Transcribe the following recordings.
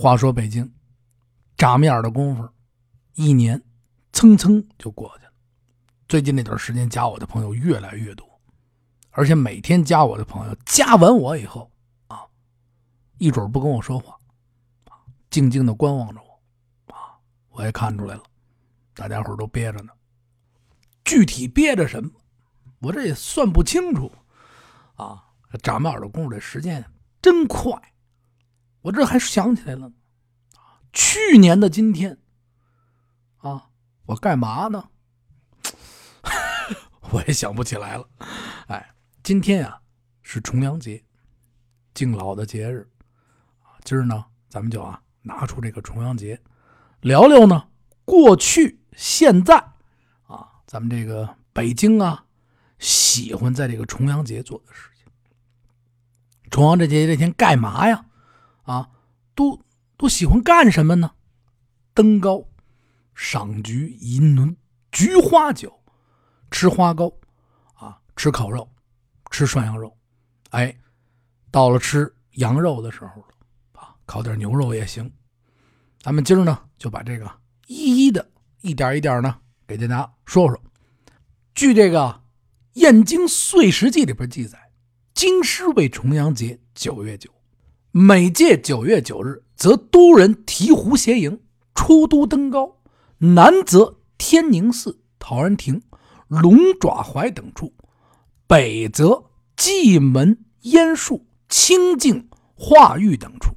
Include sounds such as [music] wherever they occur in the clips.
话说北京，眨眼的功夫，一年蹭蹭就过去了。最近那段时间加我的朋友越来越多，而且每天加我的朋友加完我以后啊，一准不跟我说话，静静的观望着我，啊，我也看出来了，大家伙都憋着呢。具体憋着什么，我这也算不清楚，啊，眨眼的功夫，这时间真快。我这还想起来了，去年的今天，啊，我干嘛呢？[laughs] 我也想不起来了。哎，今天啊是重阳节，敬老的节日。今儿呢，咱们就啊拿出这个重阳节，聊聊呢过去、现在啊，咱们这个北京啊，喜欢在这个重阳节做的事情。重阳这节这天干嘛呀？啊，都都喜欢干什么呢？登高、赏菊、饮论菊花酒、吃花糕，啊，吃烤肉、吃涮羊肉。哎，到了吃羊肉的时候了，啊，烤点牛肉也行。咱们今儿呢，就把这个一一的、一点一点呢，给大家说说。据这个《燕京岁时记》里边记载，京师为重阳节九月九。每届九月九日，则都人提壶携迎出都登高，南则天宁寺、陶然亭、龙爪槐等处，北则蓟门、烟树、清净、化玉等处，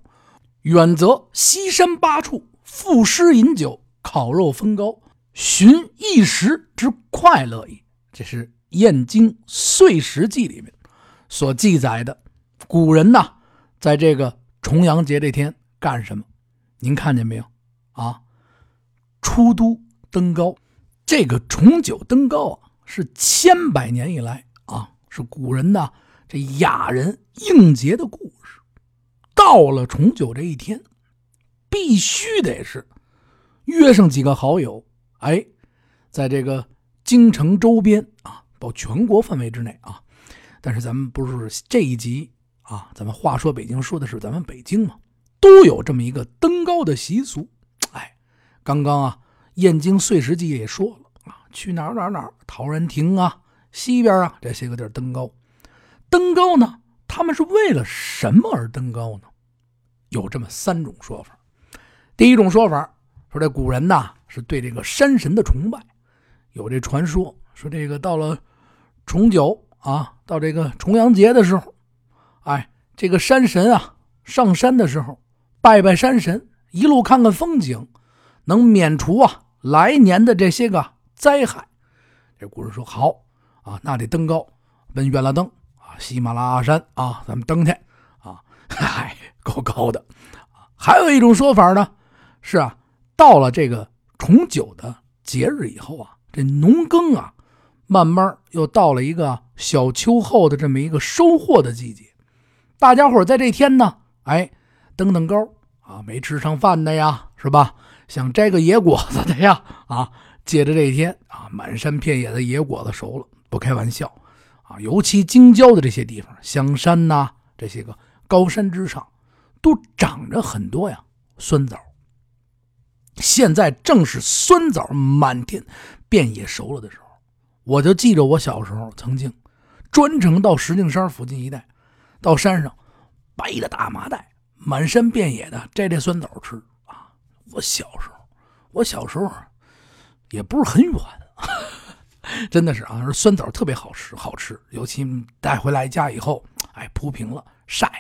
远则西山八处，赋诗饮酒，烤肉分糕，寻一时之快乐也。这是《燕京岁时记》里面所记载的，古人呐。在这个重阳节这天干什么？您看见没有？啊，出都登高，这个重九登高啊，是千百年以来啊，是古人的这雅人应节的故事。到了重九这一天，必须得是约上几个好友，哎，在这个京城周边啊，包全国范围之内啊，但是咱们不是这一集。啊，咱们话说北京说的是咱们北京嘛，都有这么一个登高的习俗。哎，刚刚啊，《燕京岁时记》也说了啊，去哪儿哪儿哪儿，陶然亭啊，西边啊这些个地儿登高。登高呢，他们是为了什么而登高呢？有这么三种说法。第一种说法说，这古人呐是对这个山神的崇拜，有这传说说这个到了重九啊，到这个重阳节的时候。哎，这个山神啊，上山的时候拜拜山神，一路看看风景，能免除啊来年的这些个灾害。这古人说好啊，那得登高，奔月拉登啊，喜马拉雅山啊，咱们登去啊，嗨，够高的。还有一种说法呢，是啊，到了这个重九的节日以后啊，这农耕啊，慢慢又到了一个小秋后的这么一个收获的季节。大家伙在这天呢，哎，登登高啊，没吃上饭的呀，是吧？想摘个野果子的呀，啊，借着这一天啊，满山遍野的野果子熟了，不开玩笑啊。尤其京郊的这些地方，香山呐，这些个高山之上，都长着很多呀酸枣。现在正是酸枣满天遍野熟了的时候，我就记着我小时候曾经专程到石景山附近一带。到山上，背着大麻袋，满山遍野的摘这酸枣吃啊！我小时候，我小时候也不是很远，[laughs] 真的是啊，酸枣特别好吃，好吃。尤其带回来家以后，哎，铺平了晒，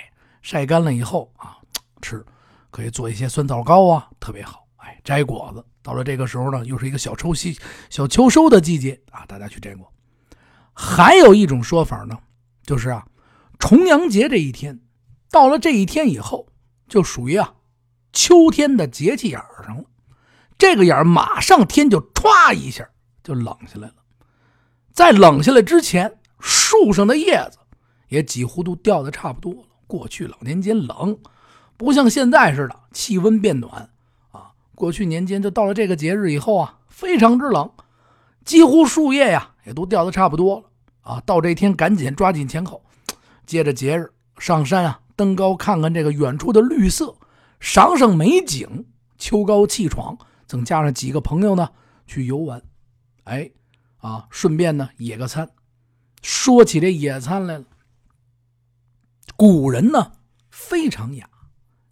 晒干了以后啊，吃可以做一些酸枣糕啊，特别好。哎，摘果子，到了这个时候呢，又是一个小秋夕、小秋收的季节啊，大家去摘果。还有一种说法呢，就是啊。重阳节这一天，到了这一天以后，就属于啊秋天的节气眼上了。这个眼马上天就歘一下就冷下来了。在冷下来之前，树上的叶子也几乎都掉的差不多了。过去老年间冷，不像现在似的气温变暖啊。过去年间就到了这个节日以后啊，非常之冷，几乎树叶呀也都掉的差不多了啊。到这天赶紧抓紧前口。接着节日上山啊，登高看看这个远处的绿色，赏赏美景，秋高气爽，再加上几个朋友呢去游玩，哎，啊，顺便呢野个餐。说起这野餐来了，古人呢非常雅，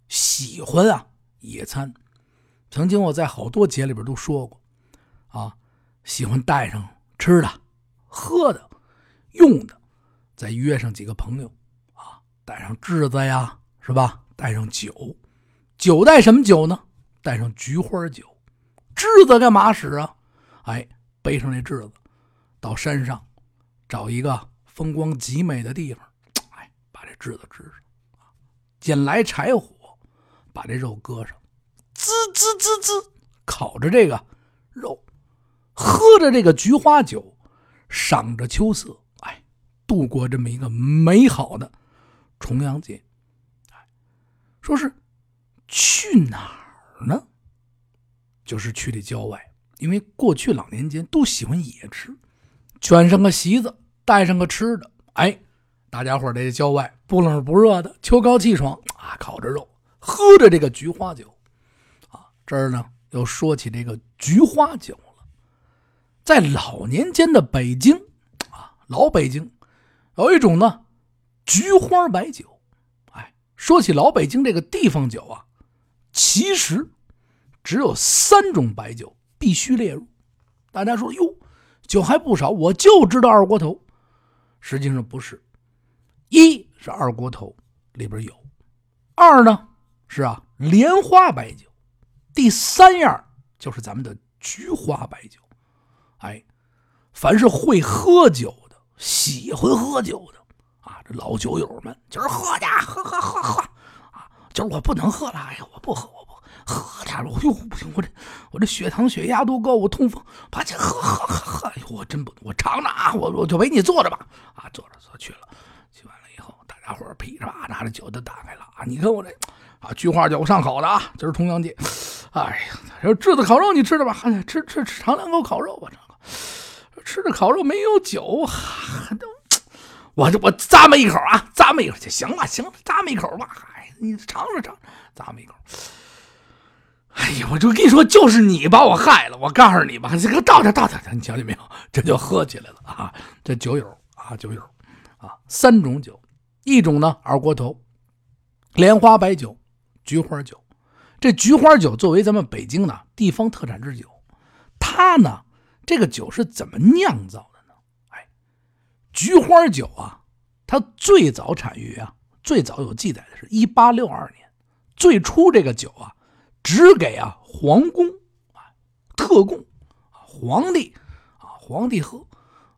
喜欢啊野餐。曾经我在好多节里边都说过，啊，喜欢带上吃的、喝的、用的，再约上几个朋友，啊，带上炙子呀，是吧？带上酒。酒带什么酒呢？带上菊花酒。栀子干嘛使啊？哎，背上这栀子，到山上找一个风光极美的地方，哎，把这栀子支上，捡来柴火，把这肉搁上，滋滋滋滋，烤着这个肉，喝着这个菊花酒，赏着秋色，度过这么一个美好的重阳节。哎，说是。去哪儿呢？就是去这郊外，因为过去老年间都喜欢野吃，卷上个席子，带上个吃的，哎，大家伙在郊外不冷不热的，秋高气爽啊，烤着肉，喝着这个菊花酒，啊，这儿呢又说起这个菊花酒了。在老年间的北京啊，老北京有一种呢菊花白酒，哎，说起老北京这个地方酒啊。其实，只有三种白酒必须列入。大家说哟，酒还不少，我就知道二锅头。实际上不是，一是二锅头里边有，二呢是啊莲花白酒，第三样就是咱们的菊花白酒。哎，凡是会喝酒、喜欢喝酒的啊，这老酒友们，今儿喝去，喝喝喝喝。啊，今儿我不能喝了，哎呀，我不喝，我不喝点了。哎呦，不行，我这我这血糖血压都高，我痛风，把这喝喝喝喝。哎呦，我真不，我尝尝啊，我我就陪你坐着吧。啊，坐着坐去了，去完了以后，大家伙噼里啪拿着酒都打开了啊。你看我这啊，菊花酒上口的啊，今儿重阳节。哎呀，这炙子烤肉你吃着吧，吃吃吃尝两口烤肉吧，吃着烤肉没有酒，都我我咂么一口啊，咂么一口就行了，行了，咂么一口吧。哎你尝尝尝，咂么一口。哎呀，我就跟你说，就是你把我害了。我告诉你吧，这个倒着倒着，你瞧见没有？这就喝起来了啊！这酒友啊，酒友啊，三种酒，一种呢二锅头，莲花白酒，菊花酒。这菊花酒作为咱们北京的地方特产之酒，它呢，这个酒是怎么酿造的呢？哎，菊花酒啊，它最早产于啊。最早有记载的是1862年，最初这个酒啊，只给啊皇宫啊特供皇帝啊皇帝喝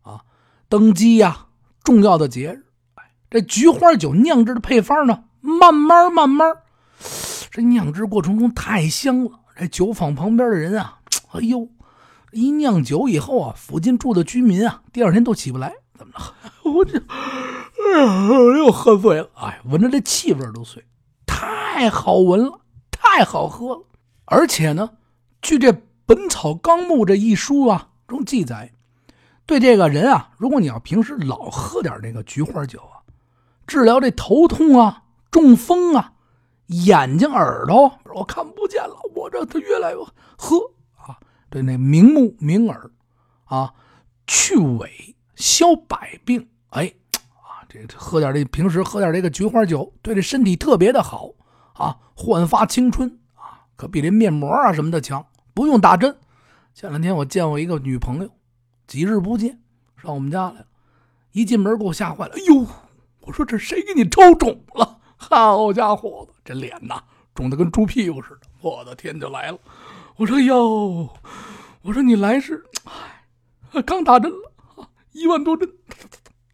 啊登基呀重要的节日，哎，这菊花酒酿制的配方呢，慢慢慢慢，这酿制过程中太香了，这酒坊旁边的人啊，[tsk] 哎呦，一酿酒以后啊，附近住的居民啊，第二天都起不来，怎么了？[laughs] 我这。又喝醉了，哎，闻着这气味都醉，太好闻了，太好喝了。而且呢，据这《本草纲目》这一书啊中记载，对这个人啊，如果你要平时老喝点这个菊花酒啊，治疗这头痛啊、中风啊、眼睛、耳朵我看不见了，我这他越来越喝，对那明目明耳啊，去痿消百病，哎。这喝点这平时喝点这个菊花酒，对这身体特别的好啊，焕发青春啊，可比这面膜啊什么的强，不用打针。前两天我见我一个女朋友，几日不见，上我们家来了，一进门给我吓坏了。哎呦，我说这谁给你抽肿了？[laughs] 好家伙子，这脸呐肿的跟猪屁股似的，我的天就来了。我说哟，我说你来是，哎，刚打针了，一万多针，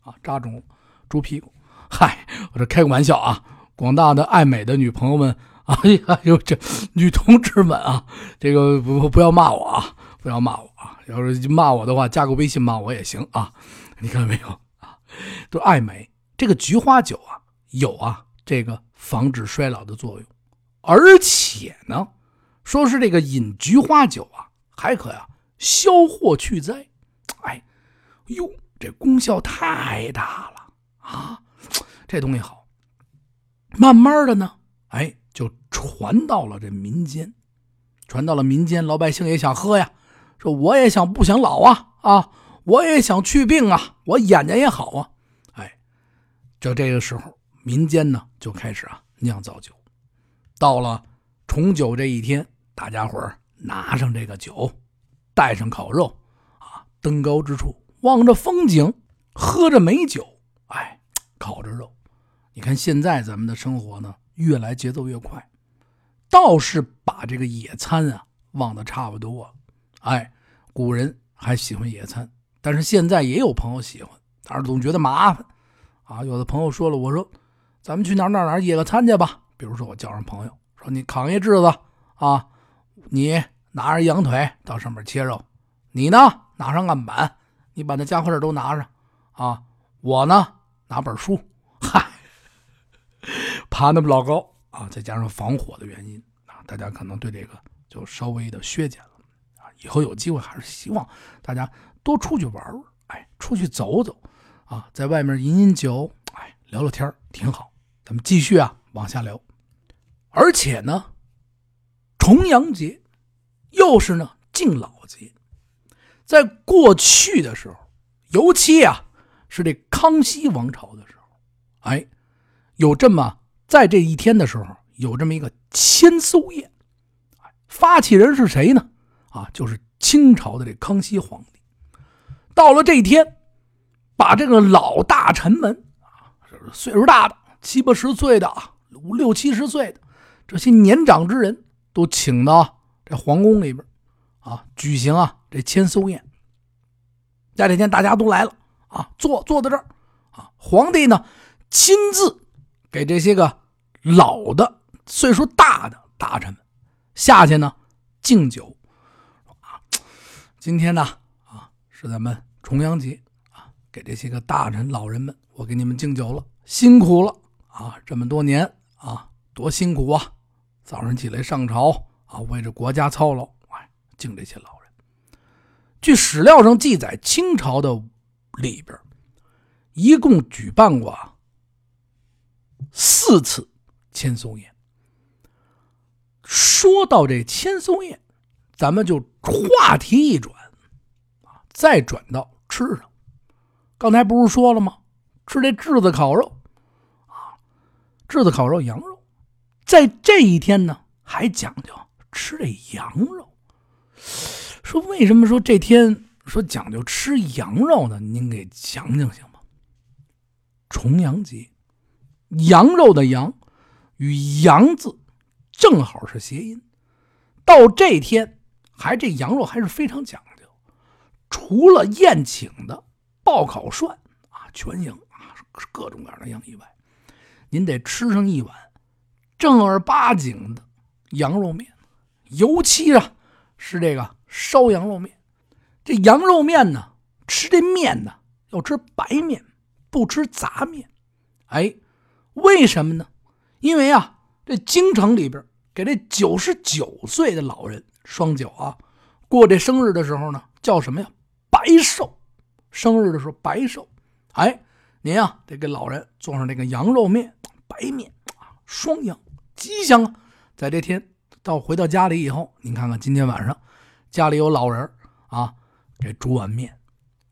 啊，扎中。猪屁股，嗨，我这开个玩笑啊！广大的爱美的女朋友们，哎呀呦，这女同志们啊，这个不不要骂我啊，不要骂我啊！要是骂我的话，加个微信骂我也行啊！你看到没有啊？都爱美，这个菊花酒啊，有啊这个防止衰老的作用，而且呢，说是这个饮菊花酒啊，还可呀消祸去灾，哎，哟，这功效太大了。啊，这东西好，慢慢的呢，哎，就传到了这民间，传到了民间，老百姓也想喝呀，说我也想不想老啊啊，我也想去病啊，我眼睛也好啊，哎，就这个时候，民间呢就开始啊酿造酒，到了重九这一天，大家伙儿拿上这个酒，带上烤肉啊，登高之处望着风景，喝着美酒，哎，烤着肉。你看现在咱们的生活呢，越来节奏越快，倒是把这个野餐啊忘得差不多。哎，古人还喜欢野餐，但是现在也有朋友喜欢，但是总觉得麻烦啊。有的朋友说了，我说咱们去哪哪哪野个餐去吧。比如说我叫上朋友，说你扛一炙子啊，你拿着羊腿到上面切肉，你呢拿上案板，你把那家伙事都拿上啊。我呢拿本书，嗨。爬那么老高啊，再加上防火的原因啊，大家可能对这个就稍微的削减了啊。以后有机会还是希望大家多出去玩玩，哎，出去走走啊，在外面饮饮酒，哎，聊聊天挺好。咱们继续啊，往下聊。而且呢，重阳节又是呢敬老节，在过去的时候，尤其啊是这康熙王朝的时候，哎。有这么在这一天的时候，有这么一个千叟宴，发起人是谁呢？啊，就是清朝的这康熙皇帝。到了这一天，把这个老大臣们啊，岁数大的七八十岁的啊，五六七十岁的这些年长之人都请到这皇宫里边啊，举行啊这千叟宴。在这天，大家都来了啊，坐坐在这儿啊，皇帝呢亲自。给这些个老的、岁数大的大臣们下去呢敬酒啊！今天呢啊是咱们重阳节啊，给这些个大臣老人们，我给你们敬酒了，辛苦了啊！这么多年啊，多辛苦啊！早上起来上朝啊，为着国家操劳，哎，敬这些老人。据史料上记载，清朝的里边一共举办过。四次千叟宴。说到这千叟宴，咱们就话题一转，啊，再转到吃上。刚才不是说了吗？吃这炙子烤肉，啊，炙子烤肉羊肉，在这一天呢，还讲究吃这羊肉。说为什么说这天说讲究吃羊肉呢？您给讲讲行吗？重阳节。羊肉的“羊”与“羊”字正好是谐音。到这天，还这羊肉还是非常讲究。除了宴请的爆烤涮啊、全羊啊、各种各样的羊以外，您得吃上一碗正儿八经的羊肉面，尤其啊是这个烧羊肉面。这羊肉面呢，吃这面呢要吃白面，不吃杂面。哎。为什么呢？因为啊，这京城里边给这九十九岁的老人双九啊，过这生日的时候呢，叫什么呀？白寿。生日的时候白寿。哎，您啊得给老人做上这个羊肉面、白面啊，双羊吉祥啊。在这天到回到家里以后，您看看今天晚上家里有老人啊，给煮碗面，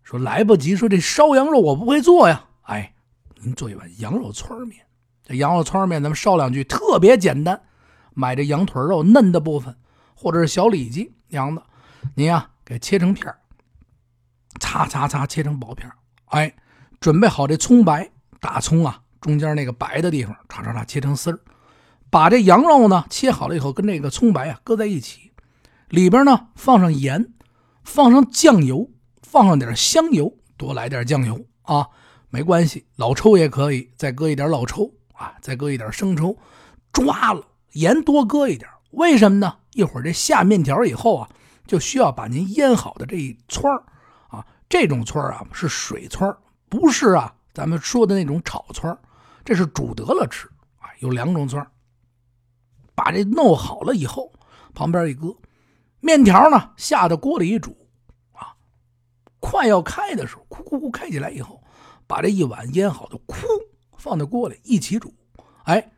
说来不及，说这烧羊肉我不会做呀。哎，您做一碗羊肉串面。这羊肉串面，咱们烧两句，特别简单。买这羊腿肉嫩的部分，或者是小里脊羊的，您呀给切成片擦擦擦切成薄片哎，准备好这葱白大葱啊，中间那个白的地方，叉叉叉切成丝儿。把这羊肉呢切好了以后，跟这个葱白啊搁在一起，里边呢放上盐，放上酱油，放上点香油，多来点酱油啊，没关系，老抽也可以，再搁一点老抽。啊，再搁一点生抽，抓了盐多搁一点，为什么呢？一会儿这下面条以后啊，就需要把您腌好的这一串啊，这种串啊是水串不是啊咱们说的那种炒串这是煮得了吃啊，有两种串把这弄好了以后，旁边一搁，面条呢下到锅里一煮啊，快要开的时候，咕咕咕开起来以后，把这一碗腌好的，咕。放在锅里一起煮，哎，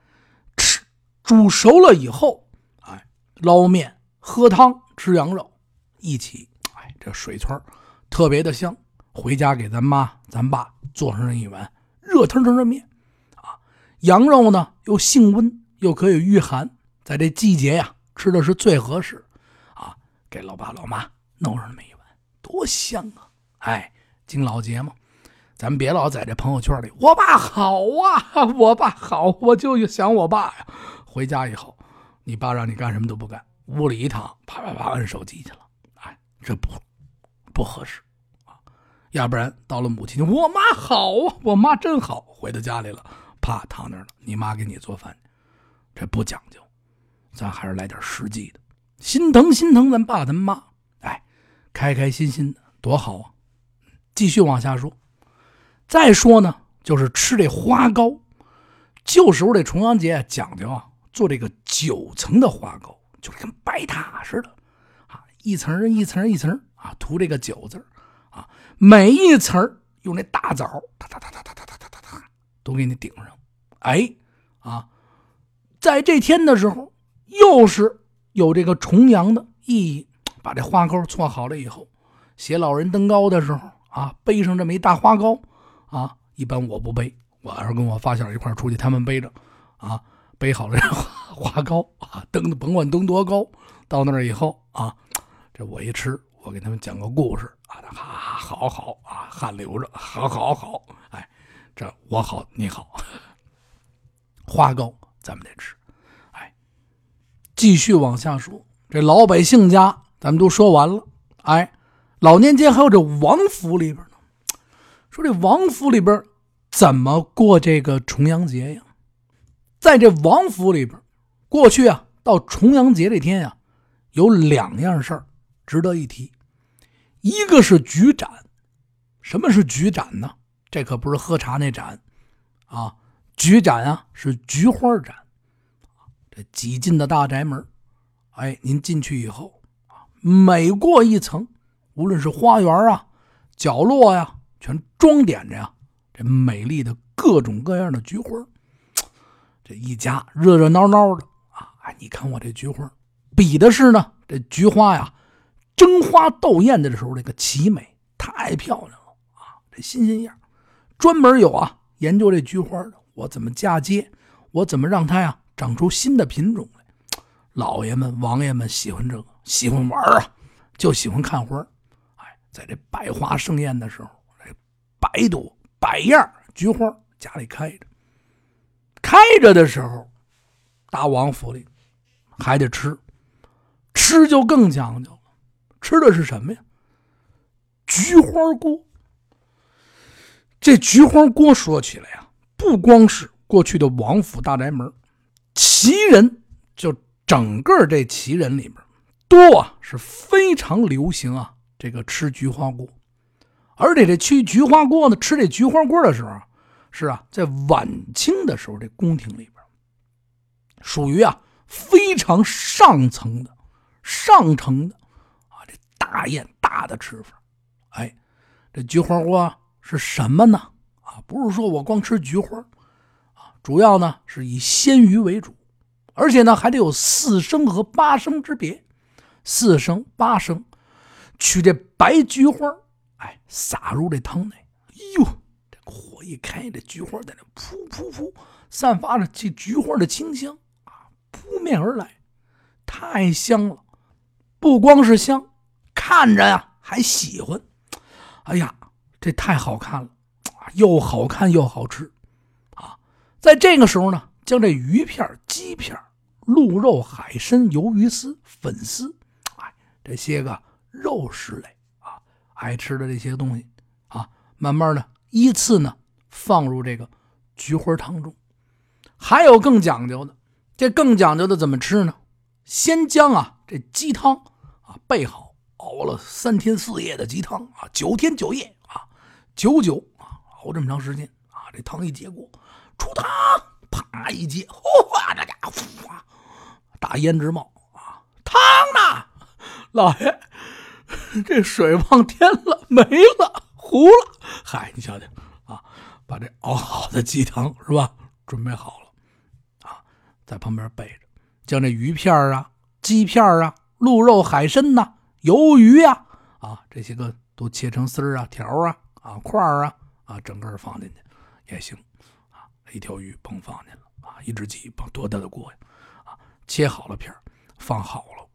吃煮熟了以后，哎，捞面、喝汤、吃羊肉，一起，哎，这水村特别的香。回家给咱妈、咱爸做上一碗热腾腾的面，啊，羊肉呢又性温，又可以御寒，在这季节呀，吃的是最合适。啊，给老爸老妈弄上那么一碗，多香啊！哎，敬老节嘛。咱别老在这朋友圈里，我爸好啊，[laughs] 我爸好，我就想我爸呀。回家以后，你爸让你干什么都不干，屋里一躺，啪啪啪摁手机去了。哎，这不不合适啊。要不然到了母亲，我妈好啊，我妈真好。回到家里了，啪躺那儿了，你妈给你做饭，这不讲究。咱还是来点实际的，心疼心疼咱爸咱妈。哎，开开心心的多好啊。继续往下说。再说呢，就是吃这花糕。旧时候这重阳节讲究啊，做这个九层的花糕，就跟白塔似的啊，一层一层一层啊，涂这个九字啊，每一层用那大枣，哒哒哒哒哒哒哒哒哒，都给你顶上。哎，啊，在这天的时候，又是有这个重阳的意义。把这花糕做好了以后，写老人登高的时候啊，背上这么一大花糕。啊，一般我不背，我要是跟我发小一块出去，他们背着，啊，[laughs] 背好了花糕 [laughs] 啊，登甭管登多高，到那儿以后啊，这我一吃，我给他们讲个故事啊，哈，好好啊，汗流着，好好好，哎，这我好你好，花糕咱们得吃，继续往下说，这老百姓家咱们都说完了，哎，老年间还有这王府里边呢。说这王府里边怎么过这个重阳节呀？在这王府里边，过去啊，到重阳节这天呀，有两样事儿值得一提。一个是菊展，什么是菊展呢？这可不是喝茶那展啊，菊展啊是菊花展。这几进的大宅门，哎，您进去以后啊，每过一层，无论是花园啊、角落呀。全装点着呀，这美丽的各种各样的菊花，这一家热热闹闹的啊！你看我这菊花，比的是呢，这菊花呀，争花斗艳的时候，这个奇美太漂亮了啊！这新鲜样，专门有啊研究这菊花的，我怎么嫁接，我怎么让它呀长出新的品种来？老爷们、王爷们喜欢这个，喜欢玩啊，就喜欢看花哎，在这百花盛宴的时候。百朵百样菊花家里开着，开着的时候，大王府里还得吃，吃就更讲究了。吃的是什么呀？菊花锅。这菊花锅说起来呀，不光是过去的王府大宅门，旗人就整个这旗人里面，多啊是非常流行啊这个吃菊花锅。而且这吃菊花锅呢，吃这菊花锅的时候，是啊，在晚清的时候，这宫廷里边，属于啊非常上层的、上乘的啊这大宴大的吃法。哎，这菊花锅是什么呢？啊，不是说我光吃菊花，主要呢是以鲜鱼为主，而且呢还得有四升和八升之别，四升、八升，取这白菊花。哎，撒入这汤内，哎呦，这火一开，这菊花在那噗噗噗，散发着这菊花的清香啊，扑面而来，太香了。不光是香，看着呀还喜欢。哎呀，这太好看了，又好看又好吃。在这个时候呢，将这鱼片、鸡片、鹿肉、海参、鱿鱼丝、粉丝，哎，这些个肉食类啊。爱吃的这些东西啊，慢慢的依次呢放入这个菊花汤中。还有更讲究的，这更讲究的怎么吃呢？先将啊这鸡汤啊备好，熬了三天四夜的鸡汤啊，九天九夜啊，九九啊熬这么长时间啊，这汤一结果，出汤，啪一接，哗，这家伙，大胭脂冒啊，汤呢，老爷。这水往天了，没了，糊了。嗨，你瞧瞧啊，把这熬好的鸡汤是吧？准备好了啊，在旁边备着，将这鱼片啊、鸡片啊、鹿肉、海参呐、鱿鱼呀，啊，这些个都切成丝儿啊、条啊、啊块儿啊，啊，整个放进去也行，一条鱼甭放进了，啊，一只鸡甭多大的锅呀，啊，切好了片放好了，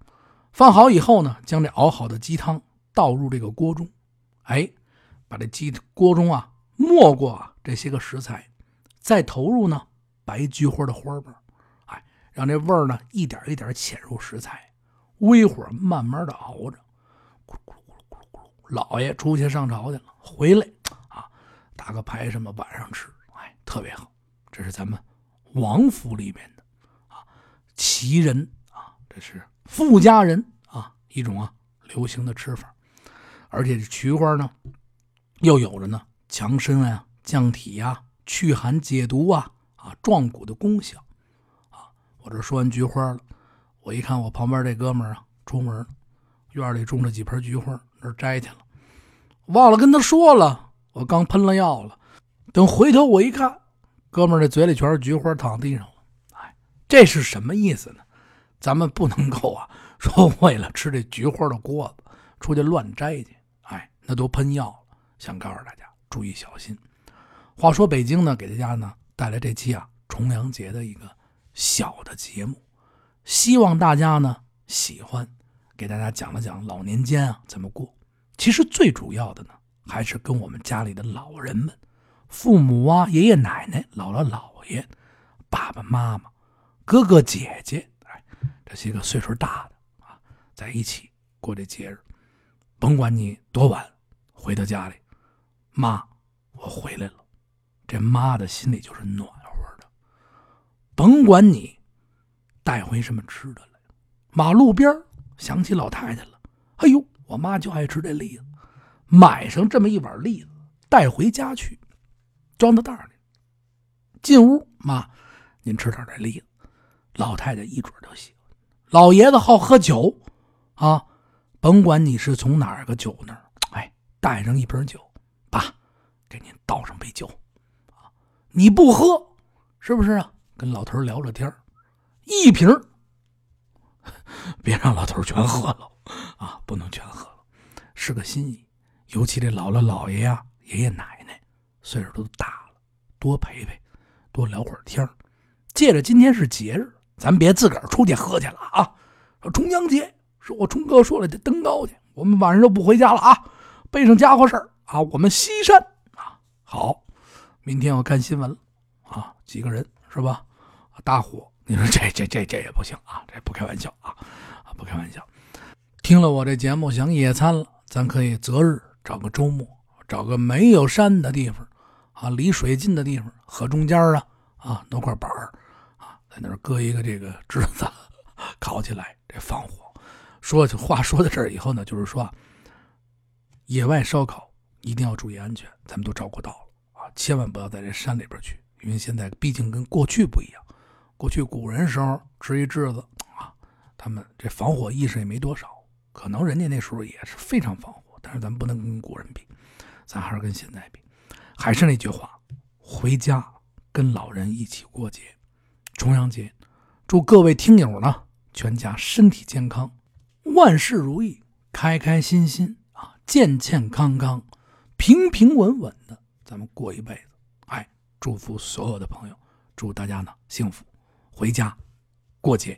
放好以后呢，将这熬好的鸡汤倒入这个锅中，哎，把这鸡锅中啊没过啊这些个食材。再投入呢白菊花的花瓣，哎，让这味儿呢一点一点潜入食材，微火慢慢的熬着，咕噜咕噜咕噜咕噜。老爷出去上朝去了，回来啊，打个牌什么晚上吃，哎，特别好。这是咱们王府里面的啊，奇人啊，这是富家人啊一种啊流行的吃法，而且这菊花呢又有着呢强身啊、降体呀。祛寒解毒啊啊壮骨的功效啊！我这说完菊花了，我一看我旁边这哥们儿啊，出门了院里种了几盆菊花，那摘去了，忘了跟他说了，我刚喷了药了。等回头我一看，哥们儿这嘴里全是菊花，躺地上了。哎，这是什么意思呢？咱们不能够啊，说为了吃这菊花的锅子出去乱摘去，哎，那都喷药了。想告诉大家注意小心。话说北京呢，给大家呢带来这期啊重阳节的一个小的节目，希望大家呢喜欢，给大家讲了讲老年间啊怎么过。其实最主要的呢，还是跟我们家里的老人们、父母啊、爷爷奶奶、姥姥姥爷、爸爸妈妈、哥哥姐姐，哎，这些个岁数大的啊，在一起过这节日。甭管你多晚回到家里，妈，我回来了。这妈的心里就是暖和的，甭管你带回什么吃的来。马路边想起老太太了，哎呦，我妈就爱吃这栗子，买上这么一碗栗子带回家去，装到袋里。进屋，妈，您吃点这栗子。老太太一准就喜欢。老爷子好喝酒啊，甭管你是从哪个酒那儿，哎，带上一瓶酒，爸，给您倒上杯酒。你不喝，是不是啊？跟老头聊聊天一瓶 [laughs] 别让老头全喝了啊！不能全喝了，是个心意。尤其这姥姥姥爷呀、爷爷奶奶，岁数都大，多陪陪，多聊会儿天借着今天是节日，咱别自个儿出去喝去了啊！重阳节说我冲哥说了，得登高去，我们晚上就不回家了啊！背上家伙事儿啊，我们西山啊，好。明天我看新闻了，啊，几个人是吧？大伙，你说这这这这也不行啊，这不开玩笑啊，啊不开玩笑。听了我这节目想野餐了，咱可以择日找个周末，找个没有山的地方，啊，离水近的地方，河中间啊，啊，弄块板儿，啊，在那儿搁一个这个枝子，烤起来，这放火。说话说到这儿以后呢，就是说，野外烧烤一定要注意安全，咱们都照顾到了啊。千万不要在这山里边去，因为现在毕竟跟过去不一样。过去古人时候支一枝子啊，他们这防火意识也没多少，可能人家那时候也是非常防火，但是咱们不能跟古人比，咱还是跟现在比。还是那句话，回家跟老人一起过节，重阳节，祝各位听友呢全家身体健康，万事如意，开开心心啊，健健康康，平平稳稳的。咱们过一辈子，哎，祝福所有的朋友，祝大家呢幸福，回家过节。